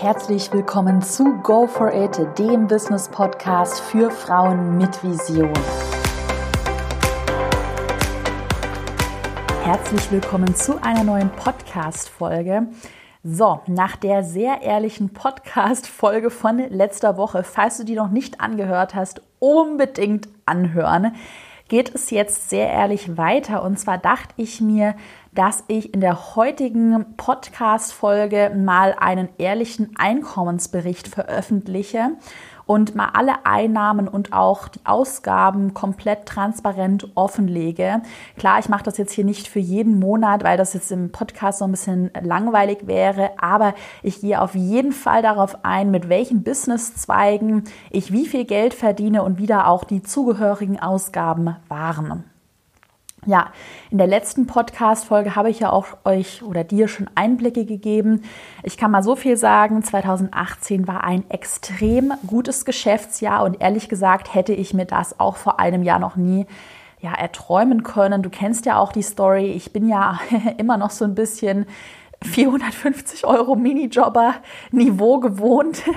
Herzlich willkommen zu Go for It, dem Business Podcast für Frauen mit Vision. Herzlich willkommen zu einer neuen Podcast-Folge. So, nach der sehr ehrlichen Podcast-Folge von letzter Woche, falls du die noch nicht angehört hast, unbedingt anhören, geht es jetzt sehr ehrlich weiter. Und zwar dachte ich mir, dass ich in der heutigen Podcast-Folge mal einen ehrlichen Einkommensbericht veröffentliche und mal alle Einnahmen und auch die Ausgaben komplett transparent offenlege. Klar, ich mache das jetzt hier nicht für jeden Monat, weil das jetzt im Podcast so ein bisschen langweilig wäre, aber ich gehe auf jeden Fall darauf ein, mit welchen Businesszweigen ich wie viel Geld verdiene und wie da auch die zugehörigen Ausgaben waren. Ja, in der letzten Podcast-Folge habe ich ja auch euch oder dir schon Einblicke gegeben. Ich kann mal so viel sagen, 2018 war ein extrem gutes Geschäftsjahr und ehrlich gesagt hätte ich mir das auch vor einem Jahr noch nie ja, erträumen können. Du kennst ja auch die Story. Ich bin ja immer noch so ein bisschen 450 Euro Minijobber-Niveau gewohnt.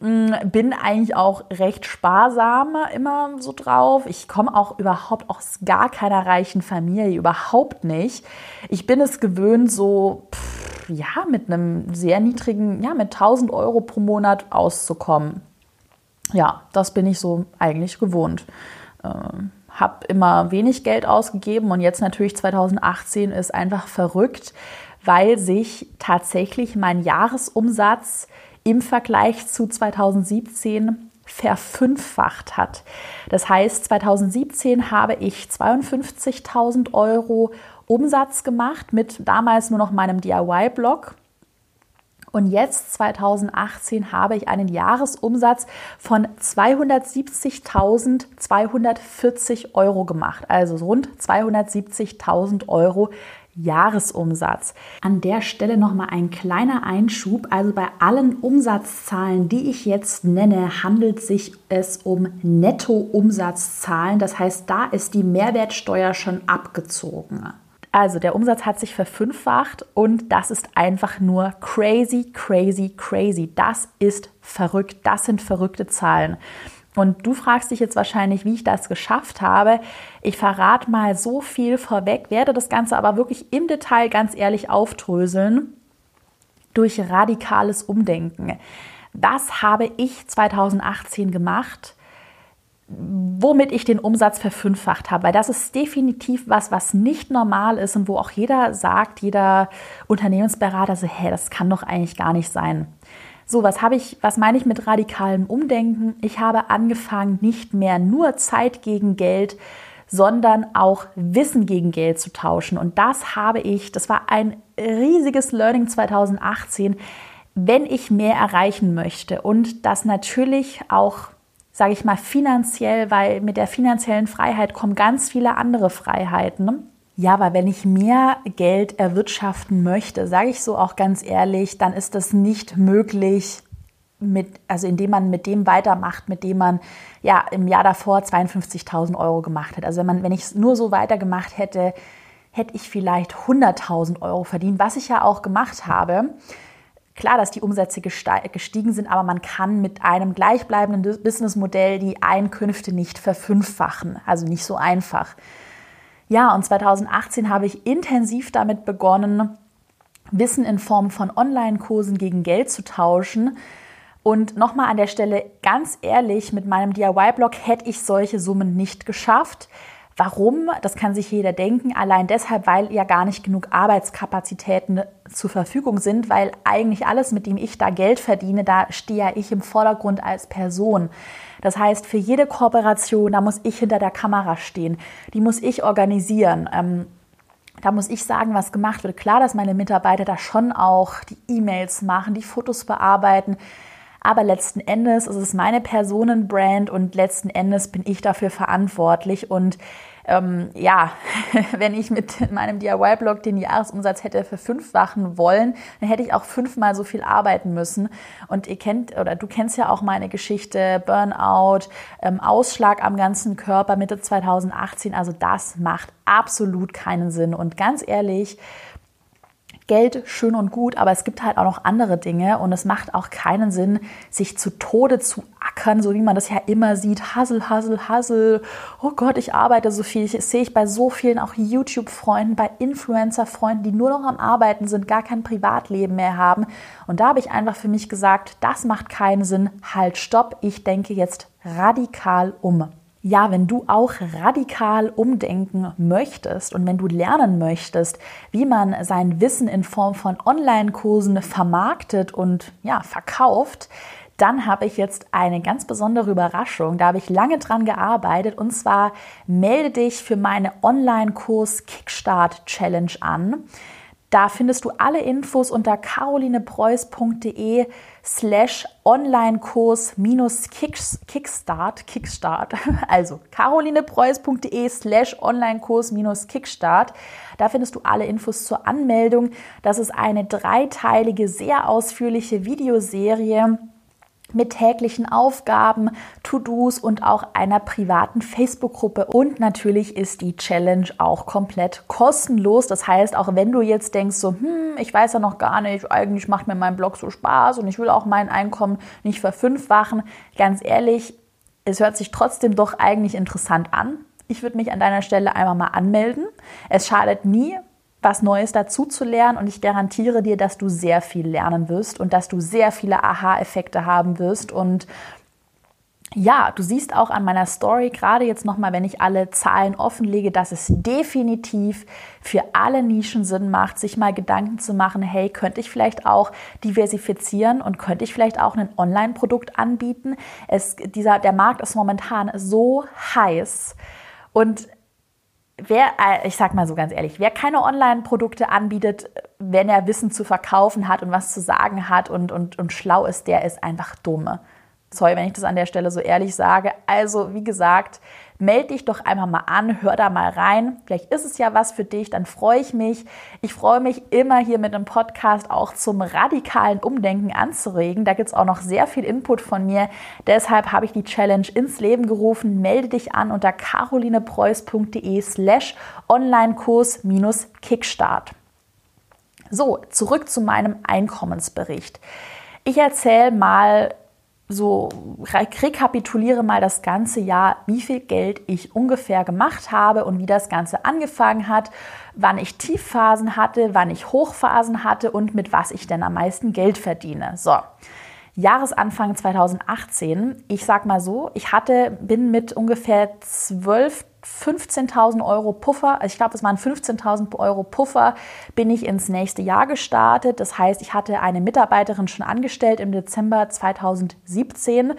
Mm, bin eigentlich auch recht sparsam immer so drauf. Ich komme auch überhaupt aus gar keiner reichen Familie, überhaupt nicht. Ich bin es gewöhnt, so pff, ja mit einem sehr niedrigen, ja mit 1000 Euro pro Monat auszukommen. Ja, das bin ich so eigentlich gewohnt. Ähm, habe immer wenig Geld ausgegeben und jetzt natürlich 2018 ist einfach verrückt weil sich tatsächlich mein Jahresumsatz im Vergleich zu 2017 verfünffacht hat. Das heißt, 2017 habe ich 52.000 Euro Umsatz gemacht mit damals nur noch meinem DIY-Blog. Und jetzt, 2018, habe ich einen Jahresumsatz von 270.240 Euro gemacht. Also rund 270.000 Euro Jahresumsatz. An der Stelle nochmal ein kleiner Einschub. Also bei allen Umsatzzahlen, die ich jetzt nenne, handelt sich es um Nettoumsatzzahlen. Das heißt, da ist die Mehrwertsteuer schon abgezogen. Also der Umsatz hat sich verfünffacht und das ist einfach nur crazy, crazy, crazy. Das ist verrückt. Das sind verrückte Zahlen. Und du fragst dich jetzt wahrscheinlich, wie ich das geschafft habe. Ich verrate mal so viel vorweg, werde das Ganze aber wirklich im Detail ganz ehrlich aufdröseln durch radikales Umdenken. Was habe ich 2018 gemacht, womit ich den Umsatz verfünffacht habe? Weil das ist definitiv was, was nicht normal ist und wo auch jeder sagt, jeder Unternehmensberater so, hä, das kann doch eigentlich gar nicht sein. So, was habe ich, was meine ich mit radikalem Umdenken? Ich habe angefangen, nicht mehr nur Zeit gegen Geld, sondern auch Wissen gegen Geld zu tauschen. Und das habe ich, das war ein riesiges Learning 2018, wenn ich mehr erreichen möchte und das natürlich auch sage ich mal, finanziell, weil mit der finanziellen Freiheit kommen ganz viele andere Freiheiten. Ja, weil wenn ich mehr Geld erwirtschaften möchte, sage ich so auch ganz ehrlich, dann ist das nicht möglich, mit, also indem man mit dem weitermacht, mit dem man ja im Jahr davor 52.000 Euro gemacht hat. Also wenn man, wenn ich es nur so weitergemacht hätte, hätte ich vielleicht 100.000 Euro verdient, was ich ja auch gemacht habe. Klar, dass die Umsätze gestiegen sind, aber man kann mit einem gleichbleibenden Businessmodell die Einkünfte nicht verfünffachen. Also nicht so einfach. Ja, und 2018 habe ich intensiv damit begonnen, Wissen in Form von Online-Kursen gegen Geld zu tauschen. Und nochmal an der Stelle ganz ehrlich, mit meinem DIY-Blog hätte ich solche Summen nicht geschafft. Warum? Das kann sich jeder denken. Allein deshalb, weil ja gar nicht genug Arbeitskapazitäten zur Verfügung sind, weil eigentlich alles, mit dem ich da Geld verdiene, da stehe ja ich im Vordergrund als Person. Das heißt, für jede Kooperation, da muss ich hinter der Kamera stehen. Die muss ich organisieren. Ähm, da muss ich sagen, was gemacht wird. Klar, dass meine Mitarbeiter da schon auch die E-Mails machen, die Fotos bearbeiten. Aber letzten Endes ist es meine Personenbrand und letzten Endes bin ich dafür verantwortlich. Und ähm, ja, wenn ich mit meinem DIY-Blog den Jahresumsatz hätte verfünffachen wollen, dann hätte ich auch fünfmal so viel arbeiten müssen. Und ihr kennt oder du kennst ja auch meine Geschichte, Burnout, ähm, Ausschlag am ganzen Körper Mitte 2018. Also das macht absolut keinen Sinn. Und ganz ehrlich, Geld schön und gut, aber es gibt halt auch noch andere Dinge und es macht auch keinen Sinn, sich zu Tode zu ackern, so wie man das ja immer sieht. Hassel, Hassel, Hassel. Oh Gott, ich arbeite so viel. Das sehe ich bei so vielen auch YouTube-Freunden, bei Influencer-Freunden, die nur noch am Arbeiten sind, gar kein Privatleben mehr haben. Und da habe ich einfach für mich gesagt, das macht keinen Sinn. Halt, stopp. Ich denke jetzt radikal um. Ja, wenn du auch radikal umdenken möchtest und wenn du lernen möchtest, wie man sein Wissen in Form von Online-Kursen vermarktet und ja, verkauft, dann habe ich jetzt eine ganz besondere Überraschung. Da habe ich lange dran gearbeitet und zwar melde dich für meine Online-Kurs Kickstart Challenge an. Da findest du alle Infos unter carolinepreuß.de slash Online-Kurs minus Kickstart, Kickstart, also carolinepreuß.de slash Online-Kurs minus Kickstart. Da findest du alle Infos zur Anmeldung. Das ist eine dreiteilige, sehr ausführliche Videoserie mit täglichen Aufgaben, To-Dos und auch einer privaten Facebook-Gruppe. Und natürlich ist die Challenge auch komplett kostenlos. Das heißt, auch wenn du jetzt denkst, so, hm, ich weiß ja noch gar nicht, eigentlich macht mir mein Blog so Spaß und ich will auch mein Einkommen nicht verfünffachen, ganz ehrlich, es hört sich trotzdem doch eigentlich interessant an. Ich würde mich an deiner Stelle einmal mal anmelden. Es schadet nie, was Neues dazu zu lernen und ich garantiere dir, dass du sehr viel lernen wirst und dass du sehr viele Aha-Effekte haben wirst und ja, du siehst auch an meiner Story, gerade jetzt nochmal, wenn ich alle Zahlen offenlege, dass es definitiv für alle Nischen Sinn macht, sich mal Gedanken zu machen, hey, könnte ich vielleicht auch diversifizieren und könnte ich vielleicht auch ein Online-Produkt anbieten? Es, dieser, der Markt ist momentan so heiß und wer, äh, ich sag mal so ganz ehrlich, wer keine Online-Produkte anbietet, wenn er Wissen zu verkaufen hat und was zu sagen hat und, und, und schlau ist, der ist einfach dumme. Sorry, wenn ich das an der Stelle so ehrlich sage. Also, wie gesagt, melde dich doch einfach mal an, hör da mal rein. Vielleicht ist es ja was für dich, dann freue ich mich. Ich freue mich immer hier mit einem Podcast auch zum radikalen Umdenken anzuregen. Da gibt es auch noch sehr viel Input von mir. Deshalb habe ich die Challenge ins Leben gerufen. Melde dich an unter carolinepreuß.de slash Onlinekurs Kickstart. So, zurück zu meinem Einkommensbericht. Ich erzähle mal so rekapituliere mal das ganze Jahr, wie viel Geld ich ungefähr gemacht habe und wie das Ganze angefangen hat, wann ich Tiefphasen hatte, wann ich Hochphasen hatte und mit was ich denn am meisten Geld verdiene. So. Jahresanfang 2018, ich sag mal so, ich hatte, bin mit ungefähr 12 15.000 Euro Puffer, also ich glaube, es waren 15.000 Euro Puffer, bin ich ins nächste Jahr gestartet. Das heißt, ich hatte eine Mitarbeiterin schon angestellt im Dezember 2017.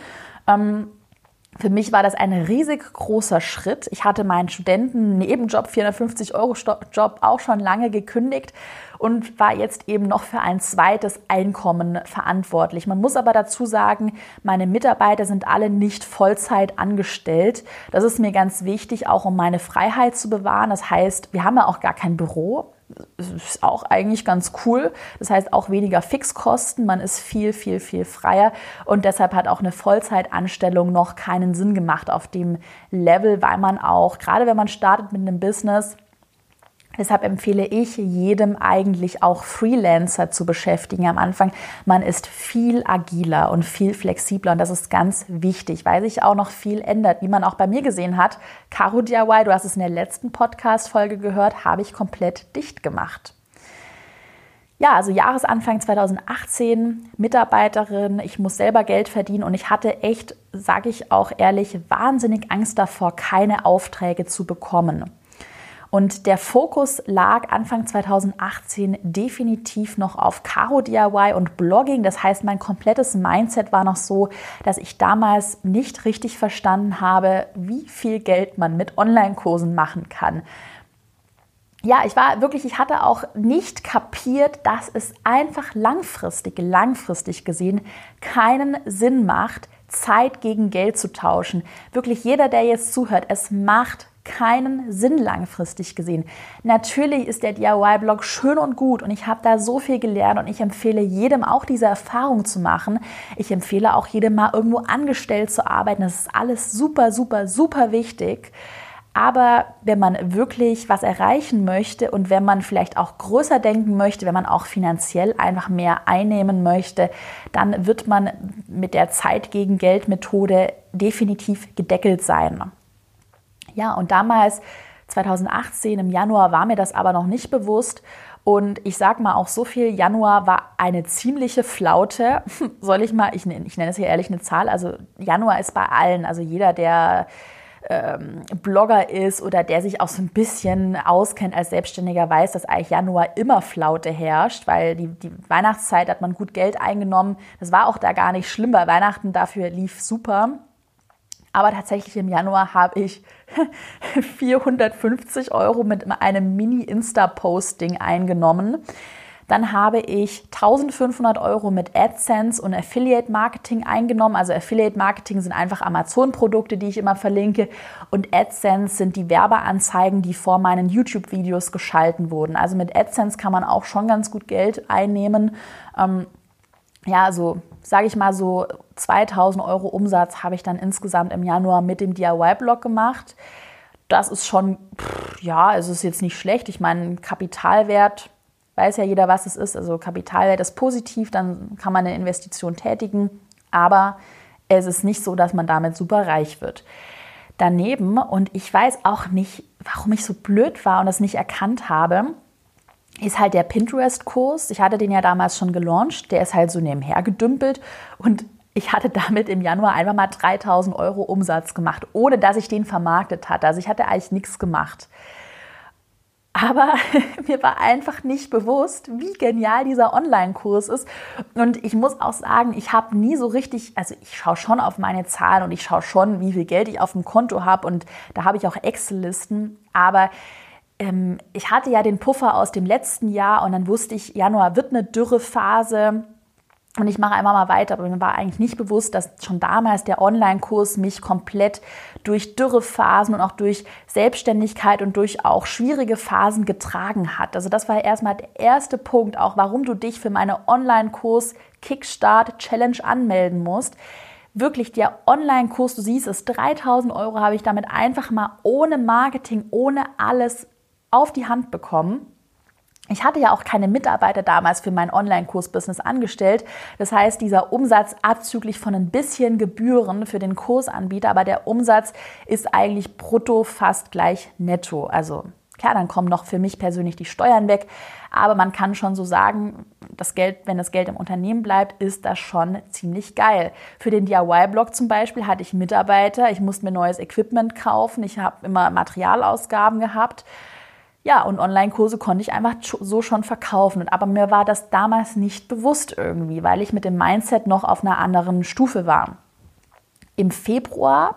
Ähm, für mich war das ein riesig großer Schritt. Ich hatte meinen Studenten-Nebenjob, 450 Euro Job, auch schon lange gekündigt und war jetzt eben noch für ein zweites Einkommen verantwortlich. Man muss aber dazu sagen, meine Mitarbeiter sind alle nicht Vollzeit angestellt. Das ist mir ganz wichtig, auch um meine Freiheit zu bewahren. Das heißt, wir haben ja auch gar kein Büro. Ist auch eigentlich ganz cool. Das heißt auch weniger Fixkosten. Man ist viel, viel, viel freier. Und deshalb hat auch eine Vollzeitanstellung noch keinen Sinn gemacht auf dem Level, weil man auch, gerade wenn man startet mit einem Business, Deshalb empfehle ich jedem eigentlich auch Freelancer zu beschäftigen am Anfang. Man ist viel agiler und viel flexibler und das ist ganz wichtig, weil sich auch noch viel ändert. Wie man auch bei mir gesehen hat, Caro DIY, du hast es in der letzten Podcast-Folge gehört, habe ich komplett dicht gemacht. Ja, also Jahresanfang 2018, Mitarbeiterin, ich muss selber Geld verdienen und ich hatte echt, sage ich auch ehrlich, wahnsinnig Angst davor, keine Aufträge zu bekommen. Und der Fokus lag Anfang 2018 definitiv noch auf Caro DIY und Blogging. Das heißt, mein komplettes Mindset war noch so, dass ich damals nicht richtig verstanden habe, wie viel Geld man mit Online-Kursen machen kann. Ja, ich war wirklich, ich hatte auch nicht kapiert, dass es einfach langfristig, langfristig gesehen keinen Sinn macht, Zeit gegen Geld zu tauschen. Wirklich jeder, der jetzt zuhört, es macht keinen Sinn langfristig gesehen. Natürlich ist der DIY-Blog schön und gut und ich habe da so viel gelernt und ich empfehle jedem auch diese Erfahrung zu machen. Ich empfehle auch jedem mal irgendwo angestellt zu arbeiten. Das ist alles super, super, super wichtig. Aber wenn man wirklich was erreichen möchte und wenn man vielleicht auch größer denken möchte, wenn man auch finanziell einfach mehr einnehmen möchte, dann wird man mit der Zeit gegen Geld Methode definitiv gedeckelt sein. Ja, und damals 2018 im Januar war mir das aber noch nicht bewusst. Und ich sag mal auch so viel, Januar war eine ziemliche Flaute. Soll ich mal, ich, ich nenne es hier ehrlich eine Zahl, also Januar ist bei allen, also jeder, der ähm, Blogger ist oder der sich auch so ein bisschen auskennt als Selbstständiger, weiß, dass eigentlich Januar immer Flaute herrscht, weil die, die Weihnachtszeit hat man gut Geld eingenommen. Das war auch da gar nicht schlimm, weil Weihnachten dafür lief super. Aber tatsächlich im Januar habe ich 450 Euro mit einem Mini-Insta-Posting eingenommen. Dann habe ich 1500 Euro mit AdSense und Affiliate Marketing eingenommen. Also Affiliate Marketing sind einfach Amazon-Produkte, die ich immer verlinke. Und AdSense sind die Werbeanzeigen, die vor meinen YouTube-Videos geschalten wurden. Also mit AdSense kann man auch schon ganz gut Geld einnehmen. Ähm, ja, also sage ich mal so 2000 Euro Umsatz habe ich dann insgesamt im Januar mit dem DIY-Blog gemacht. Das ist schon, pff, ja, es ist jetzt nicht schlecht. Ich meine, Kapitalwert weiß ja jeder, was es ist. Also Kapitalwert ist positiv, dann kann man eine Investition tätigen, aber es ist nicht so, dass man damit super reich wird. Daneben, und ich weiß auch nicht, warum ich so blöd war und das nicht erkannt habe, ist halt der Pinterest-Kurs. Ich hatte den ja damals schon gelauncht. Der ist halt so nebenher gedümpelt und ich hatte damit im Januar einfach mal 3000 Euro Umsatz gemacht, ohne dass ich den vermarktet hatte. Also ich hatte eigentlich nichts gemacht. Aber mir war einfach nicht bewusst, wie genial dieser Online-Kurs ist. Und ich muss auch sagen, ich habe nie so richtig, also ich schaue schon auf meine Zahlen und ich schaue schon, wie viel Geld ich auf dem Konto habe. Und da habe ich auch Excel-Listen. Aber ähm, ich hatte ja den Puffer aus dem letzten Jahr und dann wusste ich, Januar wird eine Dürrephase. Und ich mache einfach mal weiter, aber mir war eigentlich nicht bewusst, dass schon damals der Online-Kurs mich komplett durch Dürrephasen und auch durch Selbstständigkeit und durch auch schwierige Phasen getragen hat. Also das war erstmal der erste Punkt, auch warum du dich für meine Online-Kurs Kickstart Challenge anmelden musst. Wirklich der Online-Kurs, du siehst es, 3000 Euro habe ich damit einfach mal ohne Marketing, ohne alles auf die Hand bekommen. Ich hatte ja auch keine Mitarbeiter damals für mein Online-Kurs-Business angestellt. Das heißt, dieser Umsatz abzüglich von ein bisschen Gebühren für den Kursanbieter, aber der Umsatz ist eigentlich brutto fast gleich netto. Also klar, dann kommen noch für mich persönlich die Steuern weg, aber man kann schon so sagen, das Geld, wenn das Geld im Unternehmen bleibt, ist das schon ziemlich geil. Für den DIY-Blog zum Beispiel hatte ich Mitarbeiter, ich musste mir neues Equipment kaufen, ich habe immer Materialausgaben gehabt. Ja, und Online-Kurse konnte ich einfach so schon verkaufen. Aber mir war das damals nicht bewusst irgendwie, weil ich mit dem Mindset noch auf einer anderen Stufe war. Im Februar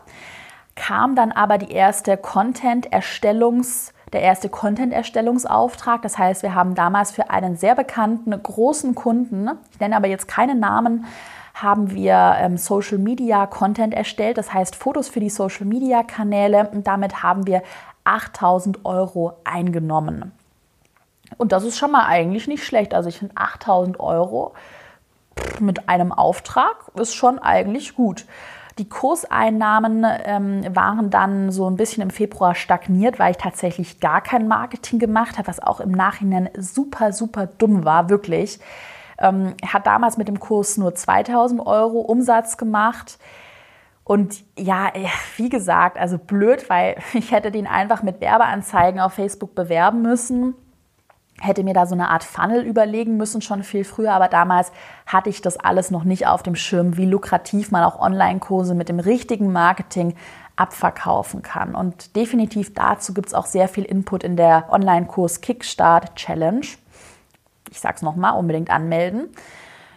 kam dann aber die erste Content-Erstellungs- der erste Content-Erstellungsauftrag. Das heißt, wir haben damals für einen sehr bekannten großen Kunden, ich nenne aber jetzt keine Namen, haben wir ähm, Social Media Content erstellt, das heißt Fotos für die Social Media Kanäle und damit haben wir 8000 Euro eingenommen. Und das ist schon mal eigentlich nicht schlecht. Also ich finde 8000 Euro mit einem Auftrag ist schon eigentlich gut. Die Kurseinnahmen ähm, waren dann so ein bisschen im Februar stagniert, weil ich tatsächlich gar kein Marketing gemacht habe, was auch im Nachhinein super, super dumm war, wirklich. Ähm, hat damals mit dem Kurs nur 2000 Euro Umsatz gemacht. Und ja, äh, wie gesagt, also blöd, weil ich hätte den einfach mit Werbeanzeigen auf Facebook bewerben müssen, hätte mir da so eine Art Funnel überlegen müssen, schon viel früher, aber damals hatte ich das alles noch nicht auf dem Schirm, wie lukrativ man auch Online-Kurse mit dem richtigen Marketing abverkaufen kann. Und definitiv dazu gibt es auch sehr viel Input in der Online-Kurs Kickstart Challenge. Ich sage es nochmal, unbedingt anmelden.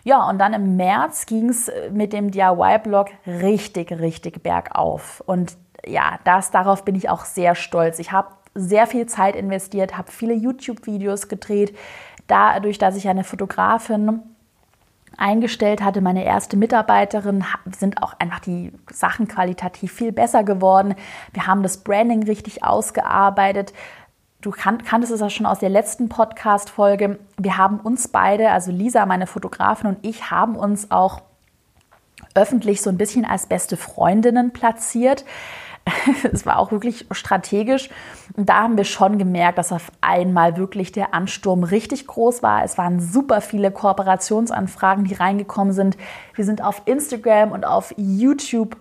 Ja, und dann im März ging es äh, mit dem DIY-Blog richtig, richtig bergauf. Und ja, das, darauf bin ich auch sehr stolz. Ich habe sehr viel Zeit investiert, habe viele YouTube-Videos gedreht. Dadurch, dass ich eine Fotografin eingestellt hatte, meine erste Mitarbeiterin, sind auch einfach die Sachen qualitativ viel besser geworden. Wir haben das Branding richtig ausgearbeitet du kan kanntest es ja schon aus der letzten Podcast-Folge. Wir haben uns beide, also Lisa, meine Fotografin und ich, haben uns auch öffentlich so ein bisschen als beste Freundinnen platziert. es war auch wirklich strategisch. Und da haben wir schon gemerkt, dass auf einmal wirklich der Ansturm richtig groß war. Es waren super viele Kooperationsanfragen, die reingekommen sind. Wir sind auf Instagram und auf YouTube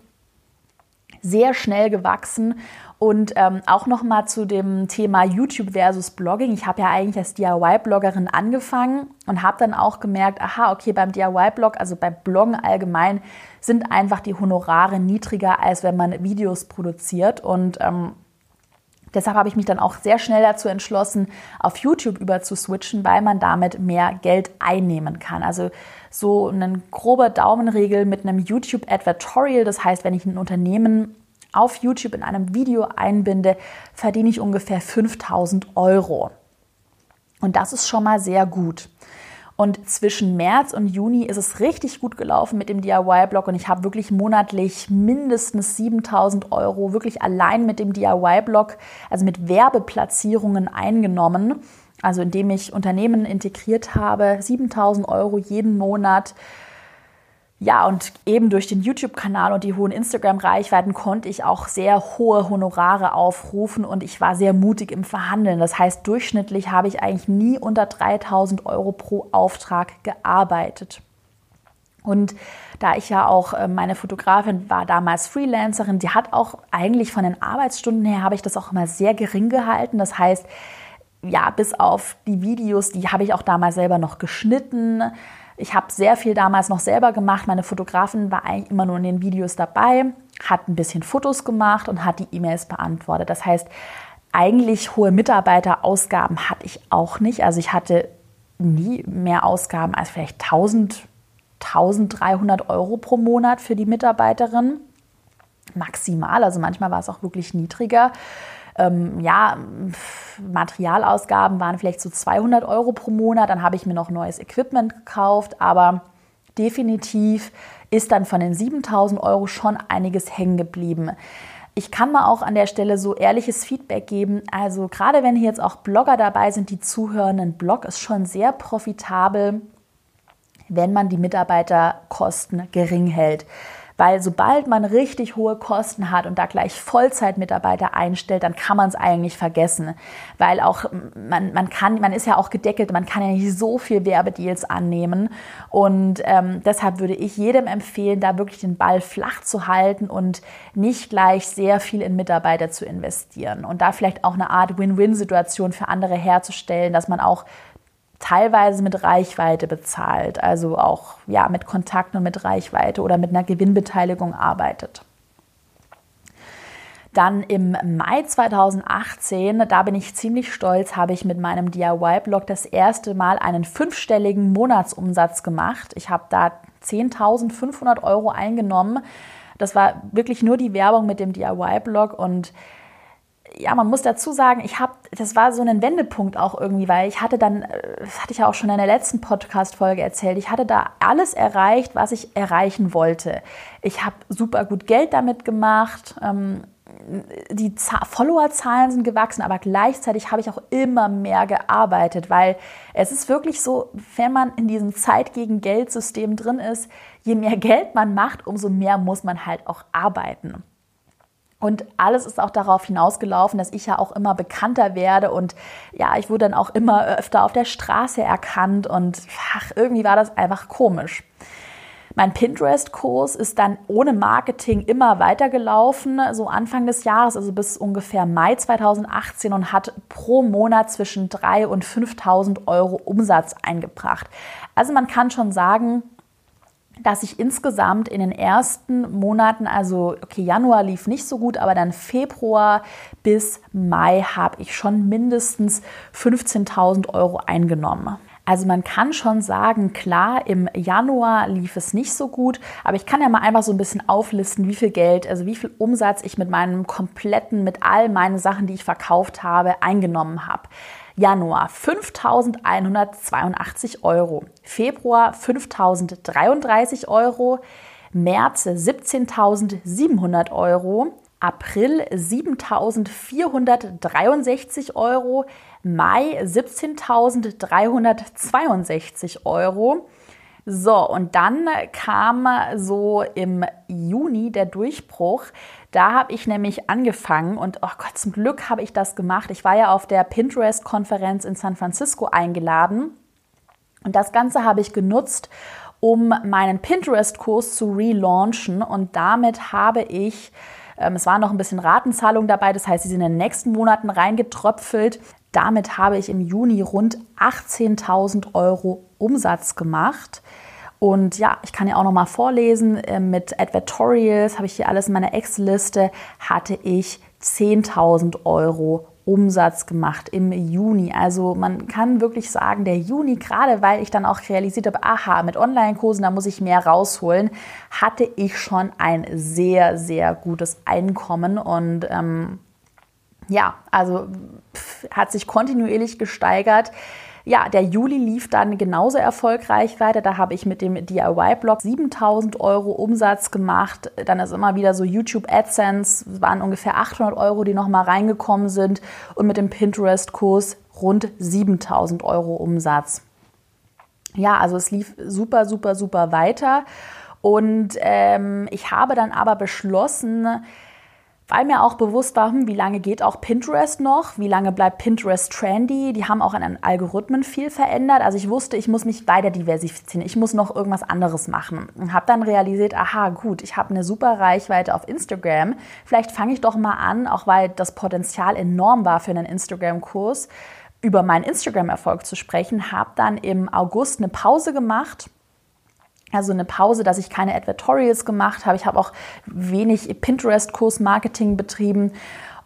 sehr schnell gewachsen. Und ähm, auch noch mal zu dem Thema YouTube versus Blogging. Ich habe ja eigentlich als DIY-Bloggerin angefangen und habe dann auch gemerkt, aha, okay, beim DIY-Blog, also beim Bloggen allgemein, sind einfach die Honorare niedriger, als wenn man Videos produziert. Und ähm, deshalb habe ich mich dann auch sehr schnell dazu entschlossen, auf YouTube über zu switchen, weil man damit mehr Geld einnehmen kann. Also so eine grobe Daumenregel mit einem YouTube Advertorial, das heißt, wenn ich ein Unternehmen auf YouTube in einem Video einbinde, verdiene ich ungefähr 5000 Euro. Und das ist schon mal sehr gut. Und zwischen März und Juni ist es richtig gut gelaufen mit dem DIY-Blog und ich habe wirklich monatlich mindestens 7000 Euro wirklich allein mit dem DIY-Blog, also mit Werbeplatzierungen eingenommen. Also indem ich Unternehmen integriert habe, 7000 Euro jeden Monat ja, und eben durch den YouTube-Kanal und die hohen Instagram-Reichweiten konnte ich auch sehr hohe Honorare aufrufen und ich war sehr mutig im Verhandeln. Das heißt, durchschnittlich habe ich eigentlich nie unter 3000 Euro pro Auftrag gearbeitet. Und da ich ja auch, äh, meine Fotografin war damals Freelancerin, die hat auch eigentlich von den Arbeitsstunden her, habe ich das auch immer sehr gering gehalten. Das heißt, ja, bis auf die Videos, die habe ich auch damals selber noch geschnitten ich habe sehr viel damals noch selber gemacht. Meine Fotografin war eigentlich immer nur in den Videos dabei, hat ein bisschen Fotos gemacht und hat die E-Mails beantwortet. Das heißt, eigentlich hohe Mitarbeiterausgaben hatte ich auch nicht. Also ich hatte nie mehr Ausgaben als vielleicht 1000, 1300 Euro pro Monat für die Mitarbeiterin. Maximal, also manchmal war es auch wirklich niedriger ähm, ja, Materialausgaben waren vielleicht so 200 Euro pro Monat. Dann habe ich mir noch neues Equipment gekauft, aber definitiv ist dann von den 7000 Euro schon einiges hängen geblieben. Ich kann mal auch an der Stelle so ehrliches Feedback geben. Also gerade wenn hier jetzt auch Blogger dabei sind, die zuhören, ein Blog ist schon sehr profitabel, wenn man die Mitarbeiterkosten gering hält. Weil sobald man richtig hohe Kosten hat und da gleich Vollzeitmitarbeiter einstellt, dann kann man es eigentlich vergessen. Weil auch man, man kann, man ist ja auch gedeckelt, man kann ja nicht so viel Werbedeals annehmen. Und ähm, deshalb würde ich jedem empfehlen, da wirklich den Ball flach zu halten und nicht gleich sehr viel in Mitarbeiter zu investieren. Und da vielleicht auch eine Art Win-Win-Situation für andere herzustellen, dass man auch teilweise mit Reichweite bezahlt, also auch ja, mit Kontakten und mit Reichweite oder mit einer Gewinnbeteiligung arbeitet. Dann im Mai 2018, da bin ich ziemlich stolz, habe ich mit meinem DIY-Blog das erste Mal einen fünfstelligen Monatsumsatz gemacht. Ich habe da 10.500 Euro eingenommen. Das war wirklich nur die Werbung mit dem DIY-Blog und ja, man muss dazu sagen, ich habe, das war so ein Wendepunkt auch irgendwie, weil ich hatte dann, äh, das hatte ich ja auch schon in der letzten Podcast-Folge erzählt, ich hatte da alles erreicht, was ich erreichen wollte. Ich habe super gut Geld damit gemacht. Ähm, die Followerzahlen sind gewachsen, aber gleichzeitig habe ich auch immer mehr gearbeitet, weil es ist wirklich so, wenn man in diesem Zeit gegen Geld System drin ist, je mehr Geld man macht, umso mehr muss man halt auch arbeiten. Und alles ist auch darauf hinausgelaufen, dass ich ja auch immer bekannter werde und ja, ich wurde dann auch immer öfter auf der Straße erkannt und ach, irgendwie war das einfach komisch. Mein Pinterest-Kurs ist dann ohne Marketing immer weitergelaufen, so Anfang des Jahres, also bis ungefähr Mai 2018 und hat pro Monat zwischen 3.000 und 5.000 Euro Umsatz eingebracht. Also man kann schon sagen, dass ich insgesamt in den ersten Monaten, also okay, Januar lief nicht so gut, aber dann Februar bis Mai habe ich schon mindestens 15.000 Euro eingenommen. Also man kann schon sagen, klar, im Januar lief es nicht so gut, aber ich kann ja mal einfach so ein bisschen auflisten, wie viel Geld, also wie viel Umsatz ich mit meinem kompletten, mit all meinen Sachen, die ich verkauft habe, eingenommen habe. Januar 5.182 Euro, Februar 5.033 Euro, März 17.700 Euro, April 7.463 Euro, Mai 17.362 Euro, So, und dann kam so im Juni der Durchbruch. Da habe ich nämlich angefangen und oh Gott, zum Glück habe ich das gemacht. Ich war ja auf der Pinterest-Konferenz in San Francisco eingeladen. Und das Ganze habe ich genutzt, um meinen Pinterest-Kurs zu relaunchen. Und damit habe ich, ähm, es war noch ein bisschen Ratenzahlung dabei, das heißt, sie sind in den nächsten Monaten reingetröpfelt. Damit habe ich im Juni rund 18.000 Euro Umsatz gemacht. Und ja, ich kann ja auch noch mal vorlesen, äh, mit Advertorials habe ich hier alles in meiner Excel-Liste, hatte ich 10.000 Euro Umsatz gemacht im Juni. Also man kann wirklich sagen, der Juni, gerade weil ich dann auch realisiert habe, aha, mit Online-Kursen, da muss ich mehr rausholen, hatte ich schon ein sehr, sehr gutes Einkommen und ähm, ja, also pff, hat sich kontinuierlich gesteigert. Ja, der Juli lief dann genauso erfolgreich weiter. Da habe ich mit dem DIY-Blog 7000 Euro Umsatz gemacht. Dann ist immer wieder so YouTube AdSense, waren ungefähr 800 Euro, die nochmal reingekommen sind. Und mit dem Pinterest-Kurs rund 7000 Euro Umsatz. Ja, also es lief super, super, super weiter. Und ähm, ich habe dann aber beschlossen, weil mir auch bewusst war, hm, wie lange geht auch Pinterest noch? Wie lange bleibt Pinterest trendy? Die haben auch an den Algorithmen viel verändert. Also ich wusste, ich muss mich weiter diversifizieren. Ich muss noch irgendwas anderes machen. Und habe dann realisiert, aha, gut, ich habe eine super Reichweite auf Instagram. Vielleicht fange ich doch mal an, auch weil das Potenzial enorm war für einen Instagram-Kurs, über meinen Instagram-Erfolg zu sprechen. Habe dann im August eine Pause gemacht also eine Pause, dass ich keine Advertorials gemacht habe. Ich habe auch wenig Pinterest-Kurs-Marketing betrieben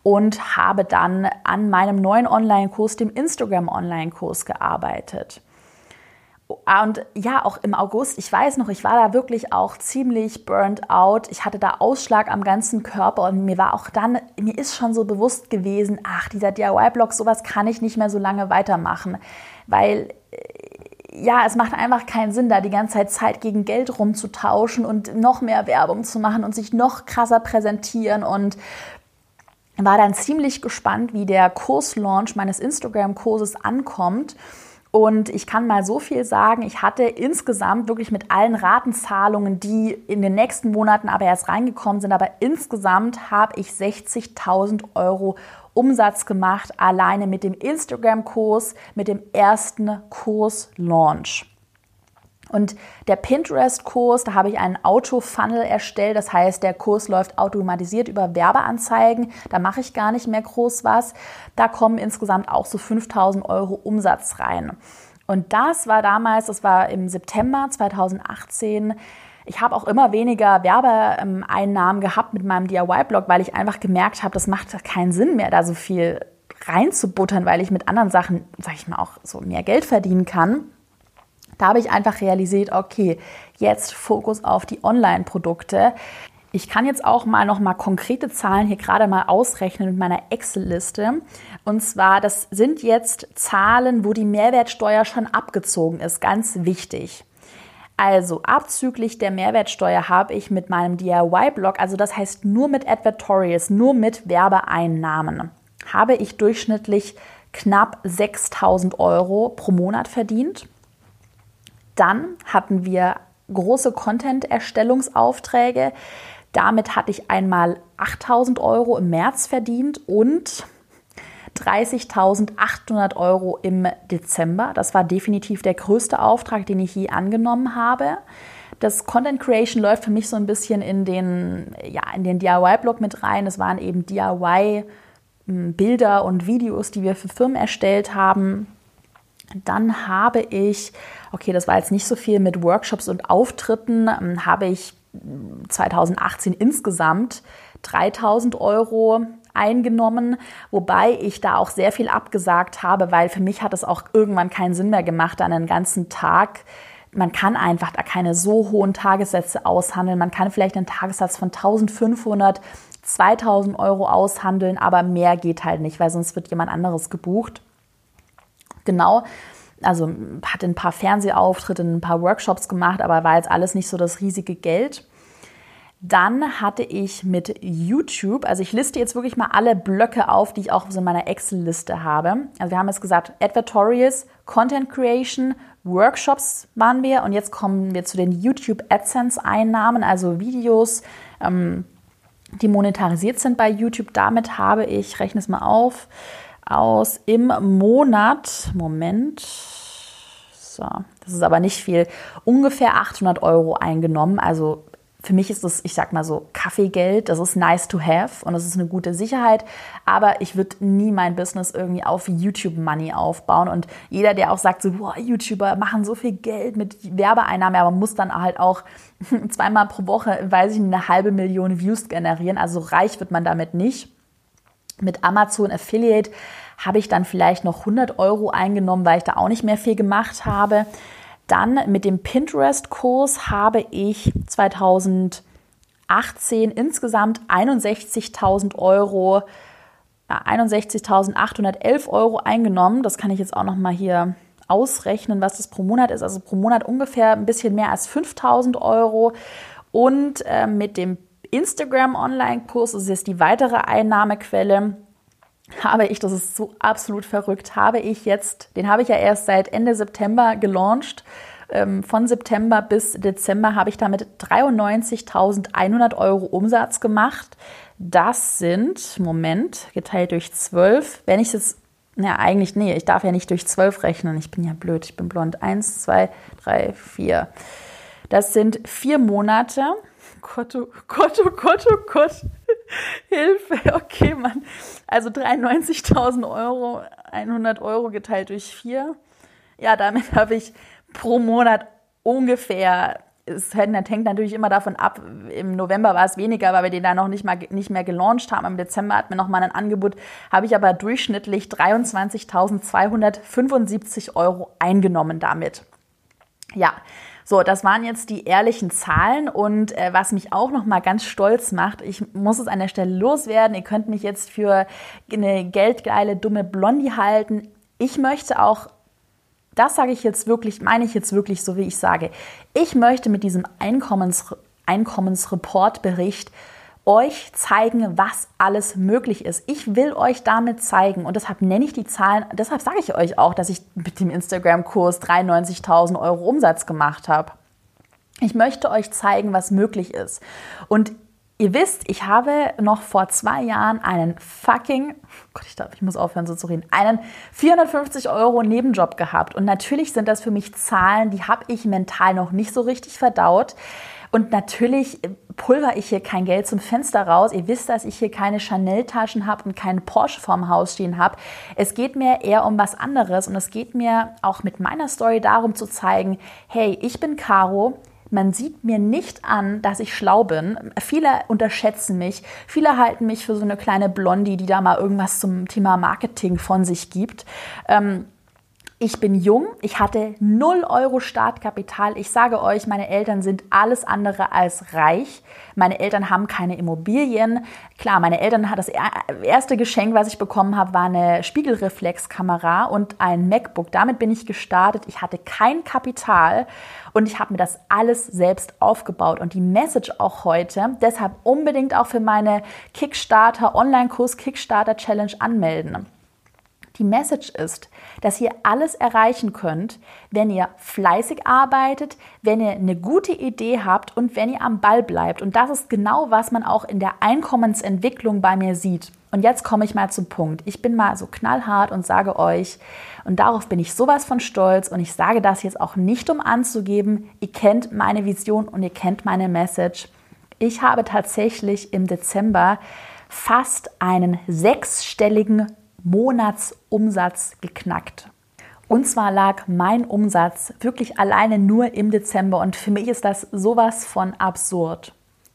und habe dann an meinem neuen Online-Kurs, dem Instagram-Online-Kurs, gearbeitet. Und ja, auch im August, ich weiß noch, ich war da wirklich auch ziemlich burnt out. Ich hatte da Ausschlag am ganzen Körper und mir war auch dann, mir ist schon so bewusst gewesen, ach, dieser DIY-Blog, sowas kann ich nicht mehr so lange weitermachen, weil ja, es macht einfach keinen Sinn, da die ganze Zeit Zeit gegen Geld rumzutauschen und noch mehr Werbung zu machen und sich noch krasser präsentieren und war dann ziemlich gespannt, wie der Kurslaunch meines Instagram-Kurses ankommt. Und ich kann mal so viel sagen, ich hatte insgesamt wirklich mit allen Ratenzahlungen, die in den nächsten Monaten aber erst reingekommen sind, aber insgesamt habe ich 60.000 Euro Umsatz gemacht, alleine mit dem Instagram-Kurs, mit dem ersten Kurs-Launch. Und der Pinterest-Kurs, da habe ich einen Auto-Funnel erstellt. Das heißt, der Kurs läuft automatisiert über Werbeanzeigen. Da mache ich gar nicht mehr groß was. Da kommen insgesamt auch so 5000 Euro Umsatz rein. Und das war damals, das war im September 2018, ich habe auch immer weniger Werbeeinnahmen gehabt mit meinem DIY-Blog, weil ich einfach gemerkt habe, das macht keinen Sinn mehr, da so viel reinzubuttern, weil ich mit anderen Sachen, sag ich mal, auch so mehr Geld verdienen kann. Da habe ich einfach realisiert, okay, jetzt Fokus auf die Online-Produkte. Ich kann jetzt auch mal noch mal konkrete Zahlen hier gerade mal ausrechnen mit meiner Excel-Liste. Und zwar, das sind jetzt Zahlen, wo die Mehrwertsteuer schon abgezogen ist. Ganz wichtig. Also abzüglich der Mehrwertsteuer habe ich mit meinem DIY-Blog, also das heißt nur mit Advertorials, nur mit Werbeeinnahmen, habe ich durchschnittlich knapp 6000 Euro pro Monat verdient. Dann hatten wir große Content-Erstellungsaufträge. Damit hatte ich einmal 8000 Euro im März verdient und 30.800 Euro im Dezember. Das war definitiv der größte Auftrag, den ich je angenommen habe. Das Content Creation läuft für mich so ein bisschen in den, ja, in den DIY-Blog mit rein. Es waren eben DIY-Bilder und Videos, die wir für Firmen erstellt haben. Dann habe ich, okay, das war jetzt nicht so viel mit Workshops und Auftritten, ähm, habe ich 2018 insgesamt 3000 Euro eingenommen, wobei ich da auch sehr viel abgesagt habe, weil für mich hat es auch irgendwann keinen Sinn mehr gemacht, dann einen ganzen Tag man kann einfach da keine so hohen Tagessätze aushandeln. Man kann vielleicht einen Tagessatz von 1500, 2000 Euro aushandeln, aber mehr geht halt nicht, weil sonst wird jemand anderes gebucht. Genau. Also hatte ein paar Fernsehauftritte, ein paar Workshops gemacht, aber war jetzt alles nicht so das riesige Geld. Dann hatte ich mit YouTube, also ich liste jetzt wirklich mal alle Blöcke auf, die ich auch so in meiner Excel-Liste habe. Also wir haben jetzt gesagt, Advertorials, Content Creation, Workshops waren wir und jetzt kommen wir zu den YouTube AdSense-Einnahmen, also Videos, ähm, die monetarisiert sind bei YouTube. Damit habe ich, rechne es mal auf, aus im Monat, Moment, so, das ist aber nicht viel, ungefähr 800 Euro eingenommen, also für mich ist das, ich sag mal so, Kaffeegeld, das ist nice to have und das ist eine gute Sicherheit, aber ich würde nie mein Business irgendwie auf YouTube-Money aufbauen und jeder, der auch sagt so, boah, YouTuber machen so viel Geld mit Werbeeinnahmen, aber muss dann halt auch zweimal pro Woche, weiß ich, eine halbe Million Views generieren, also reich wird man damit nicht. Mit Amazon Affiliate habe ich dann vielleicht noch 100 Euro eingenommen, weil ich da auch nicht mehr viel gemacht habe. Dann mit dem Pinterest-Kurs habe ich 2018 insgesamt 61.000 Euro, äh, 61.811 Euro eingenommen. Das kann ich jetzt auch noch mal hier ausrechnen, was das pro Monat ist. Also pro Monat ungefähr ein bisschen mehr als 5.000 Euro. Und äh, mit dem Instagram Online-Kurs, das ist jetzt die weitere Einnahmequelle, habe ich, das ist so absolut verrückt, habe ich jetzt, den habe ich ja erst seit Ende September gelauncht. Ähm, von September bis Dezember habe ich damit 93.100 Euro Umsatz gemacht. Das sind, Moment, geteilt durch 12, wenn ich jetzt, na eigentlich, nee, ich darf ja nicht durch 12 rechnen, ich bin ja blöd, ich bin blond. Eins, zwei, drei, vier. Das sind vier Monate. Gott, oh Gott, oh Gott, oh Gott. Hilfe, okay, Mann. Also 93.000 Euro, 100 Euro geteilt durch vier. Ja, damit habe ich pro Monat ungefähr, es hängt natürlich immer davon ab, im November war es weniger, weil wir den da noch nicht, mal, nicht mehr gelauncht haben. Im Dezember hatten wir noch mal ein Angebot, habe ich aber durchschnittlich 23.275 Euro eingenommen damit. Ja, so, das waren jetzt die ehrlichen Zahlen und äh, was mich auch noch mal ganz stolz macht, ich muss es an der Stelle loswerden. Ihr könnt mich jetzt für eine geldgeile dumme Blondie halten. Ich möchte auch das sage ich jetzt wirklich, meine ich jetzt wirklich so, wie ich sage. Ich möchte mit diesem Einkommens, Einkommensreportbericht euch zeigen, was alles möglich ist. Ich will euch damit zeigen und deshalb nenne ich die Zahlen, deshalb sage ich euch auch, dass ich mit dem Instagram-Kurs 93.000 Euro Umsatz gemacht habe. Ich möchte euch zeigen, was möglich ist. Und Ihr wisst, ich habe noch vor zwei Jahren einen fucking, Gott, ich darf, ich muss aufhören so zu reden, einen 450 Euro Nebenjob gehabt. Und natürlich sind das für mich Zahlen, die habe ich mental noch nicht so richtig verdaut. Und natürlich pulver ich hier kein Geld zum Fenster raus. Ihr wisst, dass ich hier keine Chanel-Taschen habe und keinen Porsche vorm Haus stehen habe. Es geht mir eher um was anderes und es geht mir auch mit meiner Story darum zu zeigen, hey, ich bin Caro, man sieht mir nicht an, dass ich schlau bin. Viele unterschätzen mich. Viele halten mich für so eine kleine Blondie, die da mal irgendwas zum Thema Marketing von sich gibt. Ähm, ich bin jung, ich hatte 0 Euro Startkapital. Ich sage euch, meine Eltern sind alles andere als reich. Meine Eltern haben keine Immobilien. Klar, meine Eltern hat das erste Geschenk, was ich bekommen habe, war eine Spiegelreflexkamera und ein MacBook. Damit bin ich gestartet. Ich hatte kein Kapital und ich habe mir das alles selbst aufgebaut. Und die Message auch heute, deshalb unbedingt auch für meine Kickstarter Online-Kurs Kickstarter Challenge anmelden. Die Message ist, dass ihr alles erreichen könnt, wenn ihr fleißig arbeitet, wenn ihr eine gute Idee habt und wenn ihr am Ball bleibt. Und das ist genau, was man auch in der Einkommensentwicklung bei mir sieht. Und jetzt komme ich mal zum Punkt. Ich bin mal so knallhart und sage euch, und darauf bin ich sowas von stolz, und ich sage das jetzt auch nicht, um anzugeben, ihr kennt meine Vision und ihr kennt meine Message. Ich habe tatsächlich im Dezember fast einen sechsstelligen Monatsumsatz geknackt. Und zwar lag mein Umsatz wirklich alleine nur im Dezember und für mich ist das sowas von absurd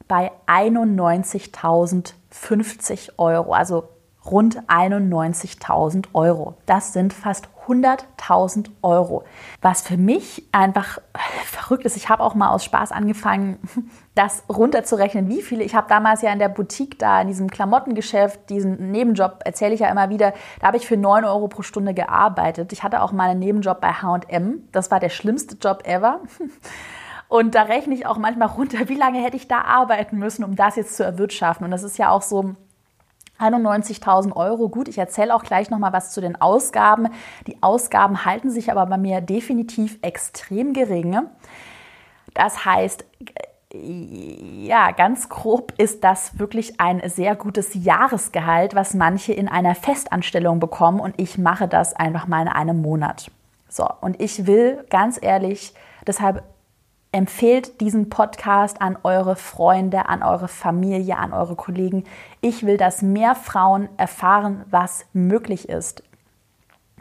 bei 91.050 Euro, also rund 91.000 Euro. Das sind fast 100.000 Euro. Was für mich einfach verrückt ist, ich habe auch mal aus Spaß angefangen, das runterzurechnen, wie viele. Ich habe damals ja in der Boutique da, in diesem Klamottengeschäft, diesen Nebenjob, erzähle ich ja immer wieder, da habe ich für 9 Euro pro Stunde gearbeitet. Ich hatte auch mal einen Nebenjob bei HM. Das war der schlimmste Job ever. Und da rechne ich auch manchmal runter, wie lange hätte ich da arbeiten müssen, um das jetzt zu erwirtschaften. Und das ist ja auch so 91.000 Euro. Gut, ich erzähle auch gleich noch mal was zu den Ausgaben. Die Ausgaben halten sich aber bei mir definitiv extrem gering. Das heißt, ja, ganz grob ist das wirklich ein sehr gutes Jahresgehalt, was manche in einer Festanstellung bekommen und ich mache das einfach mal in einem Monat. So, und ich will ganz ehrlich, deshalb empfehlt diesen Podcast an eure Freunde, an eure Familie, an eure Kollegen. Ich will, dass mehr Frauen erfahren, was möglich ist.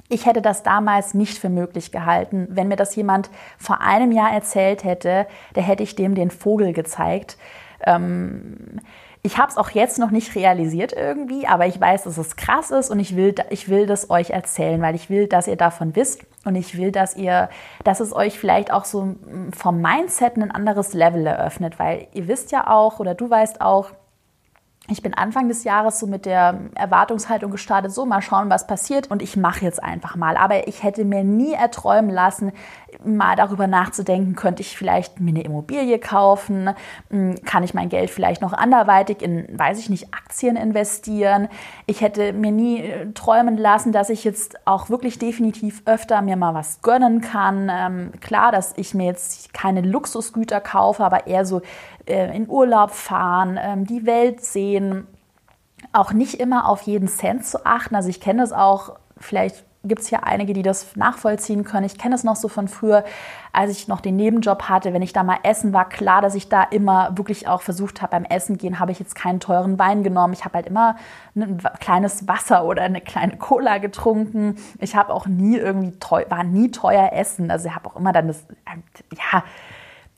Ich hätte das damals nicht für möglich gehalten. Wenn mir das jemand vor einem Jahr erzählt hätte, da hätte ich dem den Vogel gezeigt. Ähm, ich habe es auch jetzt noch nicht realisiert irgendwie, aber ich weiß, dass es krass ist und ich will, ich will das euch erzählen, weil ich will, dass ihr davon wisst und ich will, dass ihr, dass es euch vielleicht auch so vom Mindset ein anderes Level eröffnet, weil ihr wisst ja auch oder du weißt auch, ich bin Anfang des Jahres so mit der Erwartungshaltung gestartet, so mal schauen, was passiert und ich mache jetzt einfach mal. Aber ich hätte mir nie erträumen lassen, mal darüber nachzudenken, könnte ich vielleicht mir eine Immobilie kaufen, hm, kann ich mein Geld vielleicht noch anderweitig in, weiß ich nicht, Aktien investieren. Ich hätte mir nie äh, träumen lassen, dass ich jetzt auch wirklich definitiv öfter mir mal was gönnen kann. Ähm, klar, dass ich mir jetzt keine Luxusgüter kaufe, aber eher so äh, in Urlaub fahren, ähm, die Welt sehen, auch nicht immer auf jeden Cent zu achten. Also ich kenne das auch, vielleicht gibt es hier einige, die das nachvollziehen können. Ich kenne es noch so von früher, als ich noch den Nebenjob hatte. Wenn ich da mal essen war, klar, dass ich da immer wirklich auch versucht habe, beim Essen gehen, habe ich jetzt keinen teuren Wein genommen. Ich habe halt immer ein kleines Wasser oder eine kleine Cola getrunken. Ich habe auch nie irgendwie teuer, war nie teuer essen. Also ich habe auch immer dann das, ja,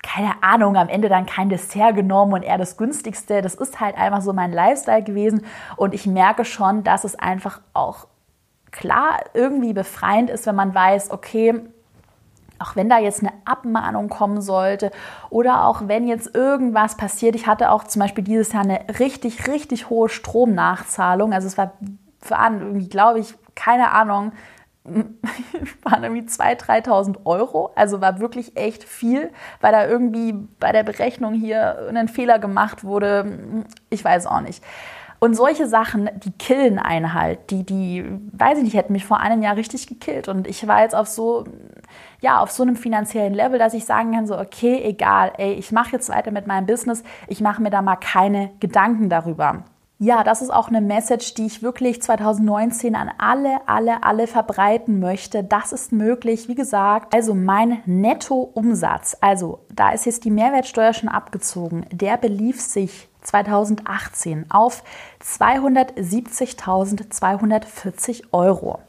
keine Ahnung, am Ende dann kein Dessert genommen und eher das günstigste. Das ist halt einfach so mein Lifestyle gewesen. Und ich merke schon, dass es einfach auch klar irgendwie befreiend ist, wenn man weiß, okay, auch wenn da jetzt eine Abmahnung kommen sollte oder auch wenn jetzt irgendwas passiert. Ich hatte auch zum Beispiel dieses Jahr eine richtig, richtig hohe Stromnachzahlung. Also es war, waren irgendwie, glaube ich, keine Ahnung, waren irgendwie 2.000, 3.000 Euro. Also war wirklich echt viel, weil da irgendwie bei der Berechnung hier ein Fehler gemacht wurde. Ich weiß auch nicht. Und solche Sachen, die killen einen halt. Die, die, weiß ich nicht, hätten mich vor einem Jahr richtig gekillt. Und ich war jetzt auf so, ja, auf so einem finanziellen Level, dass ich sagen kann, so, okay, egal, ey, ich mache jetzt weiter mit meinem Business. Ich mache mir da mal keine Gedanken darüber ja, das ist auch eine Message, die ich wirklich 2019 an alle, alle, alle verbreiten möchte. Das ist möglich, wie gesagt. Also mein Nettoumsatz, also da ist jetzt die Mehrwertsteuer schon abgezogen, der belief sich 2018 auf 270.240 Euro.